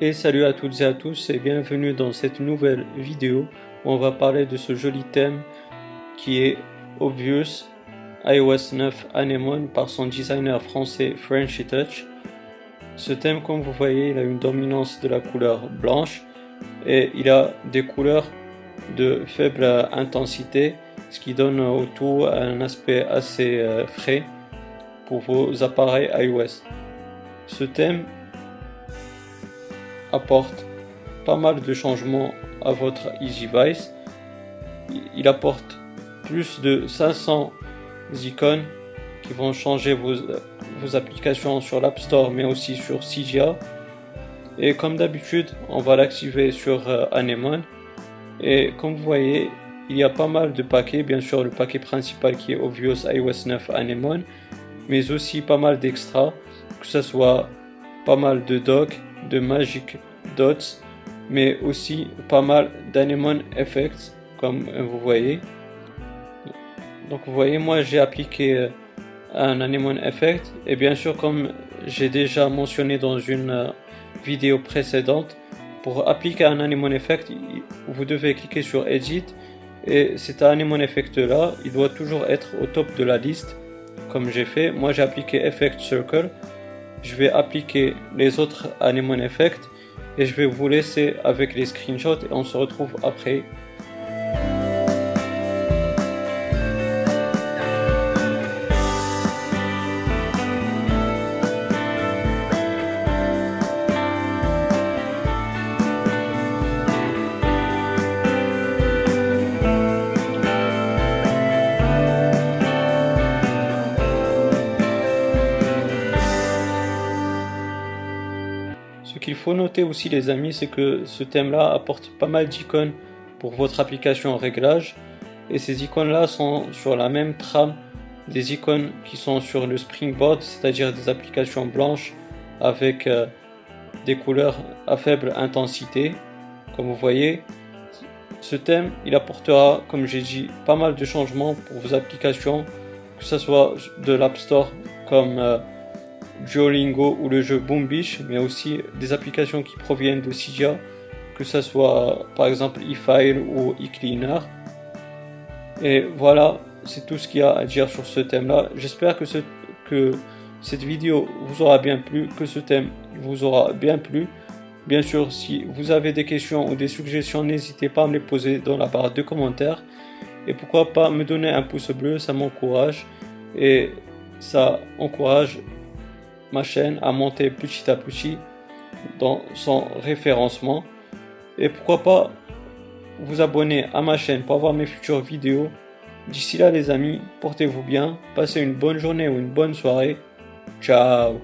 Et salut à toutes et à tous et bienvenue dans cette nouvelle vidéo où on va parler de ce joli thème qui est Obvious iOS 9 Anemone par son designer français Frenchy Touch. Ce thème comme vous voyez il a une dominance de la couleur blanche et il a des couleurs de faible intensité ce qui donne au tout un aspect assez euh, frais pour vos appareils iOS. Ce thème apporte pas mal de changements à votre EasyVice. Il apporte plus de 500 icônes qui vont changer vos, applications sur l'App Store mais aussi sur Cydia. Et comme d'habitude, on va l'activer sur euh, Anemone. Et comme vous voyez, il y a pas mal de paquets. Bien sûr, le paquet principal qui est Obvious iOS 9 Anemone, mais aussi pas mal d'extras, que ce soit pas mal de docs, de Magic Dots, mais aussi pas mal d'Anemone Effects, comme vous voyez. Donc vous voyez, moi j'ai appliqué euh, un Anemone Effect, et bien sûr comme j'ai déjà mentionné dans une euh, vidéo précédente, pour appliquer un Anemone Effect, vous devez cliquer sur Edit, et cet Anemone Effect là, il doit toujours être au top de la liste, comme j'ai fait. Moi j'ai appliqué Effect Circle, je vais appliquer les autres Anemone Effect et je vais vous laisser avec les screenshots et on se retrouve après Ce qu'il faut noter aussi les amis, c'est que ce thème-là apporte pas mal d'icônes pour votre application réglage. Et ces icônes-là sont sur la même trame des icônes qui sont sur le Springboard, c'est-à-dire des applications blanches avec euh, des couleurs à faible intensité. Comme vous voyez, ce thème, il apportera, comme j'ai dit, pas mal de changements pour vos applications, que ce soit de l'App Store comme... Euh, Duolingo ou le jeu Boombish, mais aussi des applications qui proviennent de Cydia, que ce soit par exemple eFile ou eCleaner. Et voilà, c'est tout ce qu'il y a à dire sur ce thème-là. J'espère que, que cette vidéo vous aura bien plu, que ce thème vous aura bien plu. Bien sûr, si vous avez des questions ou des suggestions, n'hésitez pas à me les poser dans la barre de commentaires. Et pourquoi pas me donner un pouce bleu, ça m'encourage. Et ça encourage ma chaîne à monter petit à petit dans son référencement. Et pourquoi pas vous abonner à ma chaîne pour avoir mes futures vidéos. D'ici là les amis, portez-vous bien, passez une bonne journée ou une bonne soirée. Ciao